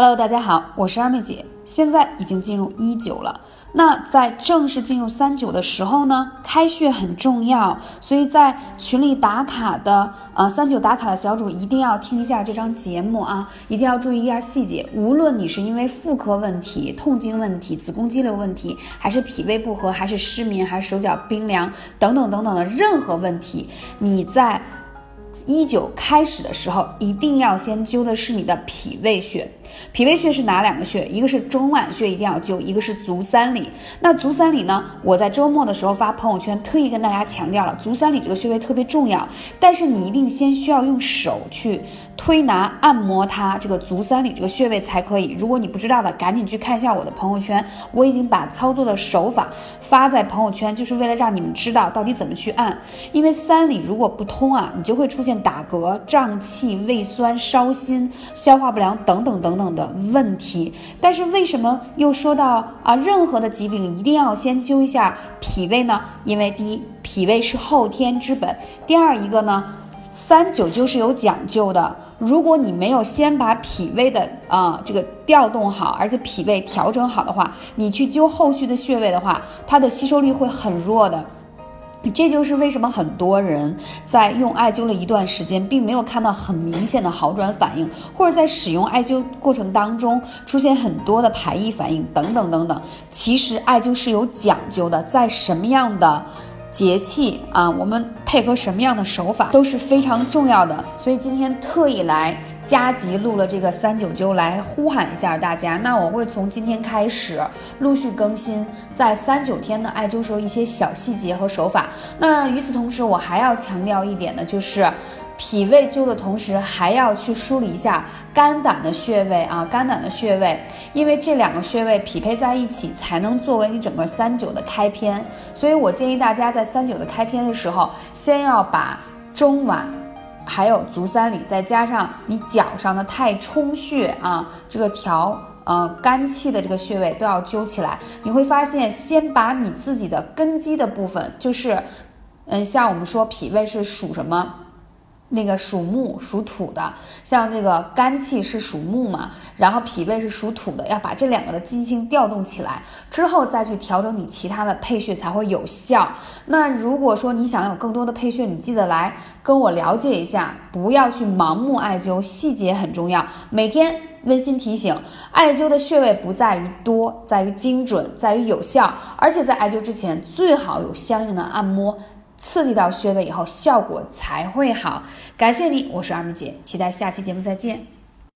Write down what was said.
Hello，大家好，我是二妹姐。现在已经进入一九了，那在正式进入三九的时候呢，开穴很重要，所以在群里打卡的呃三九打卡的小主一定要听一下这张节目啊，一定要注意一下细节。无论你是因为妇科问题、痛经问题、子宫肌瘤问题，还是脾胃不和，还是失眠，还是手脚冰凉等等等等的任何问题，你在。一九开始的时候，一定要先灸的是你的脾胃穴。脾胃穴是哪两个穴？一个是中脘穴，一定要灸；一个是足三里。那足三里呢？我在周末的时候发朋友圈，特意跟大家强调了，足三里这个穴位特别重要。但是你一定先需要用手去。推拿按摩它这个足三里这个穴位才可以。如果你不知道的，赶紧去看一下我的朋友圈，我已经把操作的手法发在朋友圈，就是为了让你们知道到底怎么去按。因为三里如果不通啊，你就会出现打嗝、胀气、胃酸、烧心、消化不良等等等等的问题。但是为什么又说到啊，任何的疾病一定要先灸一下脾胃呢？因为第一，脾胃是后天之本；第二一个呢。三九灸是有讲究的，如果你没有先把脾胃的啊这个调动好，而且脾胃调整好的话，你去灸后续的穴位的话，它的吸收力会很弱的。这就是为什么很多人在用艾灸了一段时间，并没有看到很明显的好转反应，或者在使用艾灸过程当中出现很多的排异反应等等等等。其实艾灸是有讲究的，在什么样的？节气啊，我们配合什么样的手法都是非常重要的，所以今天特意来加急录了这个三九灸，来呼喊一下大家。那我会从今天开始陆续更新在三九天的艾灸时候一些小细节和手法。那与此同时，我还要强调一点呢，就是。脾胃灸的同时，还要去梳理一下肝胆的穴位啊，肝胆的穴位，因为这两个穴位匹配在一起，才能作为你整个三九的开篇。所以我建议大家在三九的开篇的时候，先要把中脘，还有足三里，再加上你脚上的太冲穴啊，这个调呃肝气的这个穴位都要灸起来。你会发现，先把你自己的根基的部分，就是嗯，像我们说脾胃是属什么？那个属木属土的，像这个肝气是属木嘛，然后脾胃是属土的，要把这两个的积极性调动起来之后，再去调整你其他的配穴才会有效。那如果说你想有更多的配穴，你记得来跟我了解一下，不要去盲目艾灸，细节很重要。每天温馨提醒，艾灸的穴位不在于多，在于精准，在于有效，而且在艾灸之前最好有相应的按摩。刺激到穴位以后，效果才会好。感谢你，我是二妹姐，期待下期节目再见。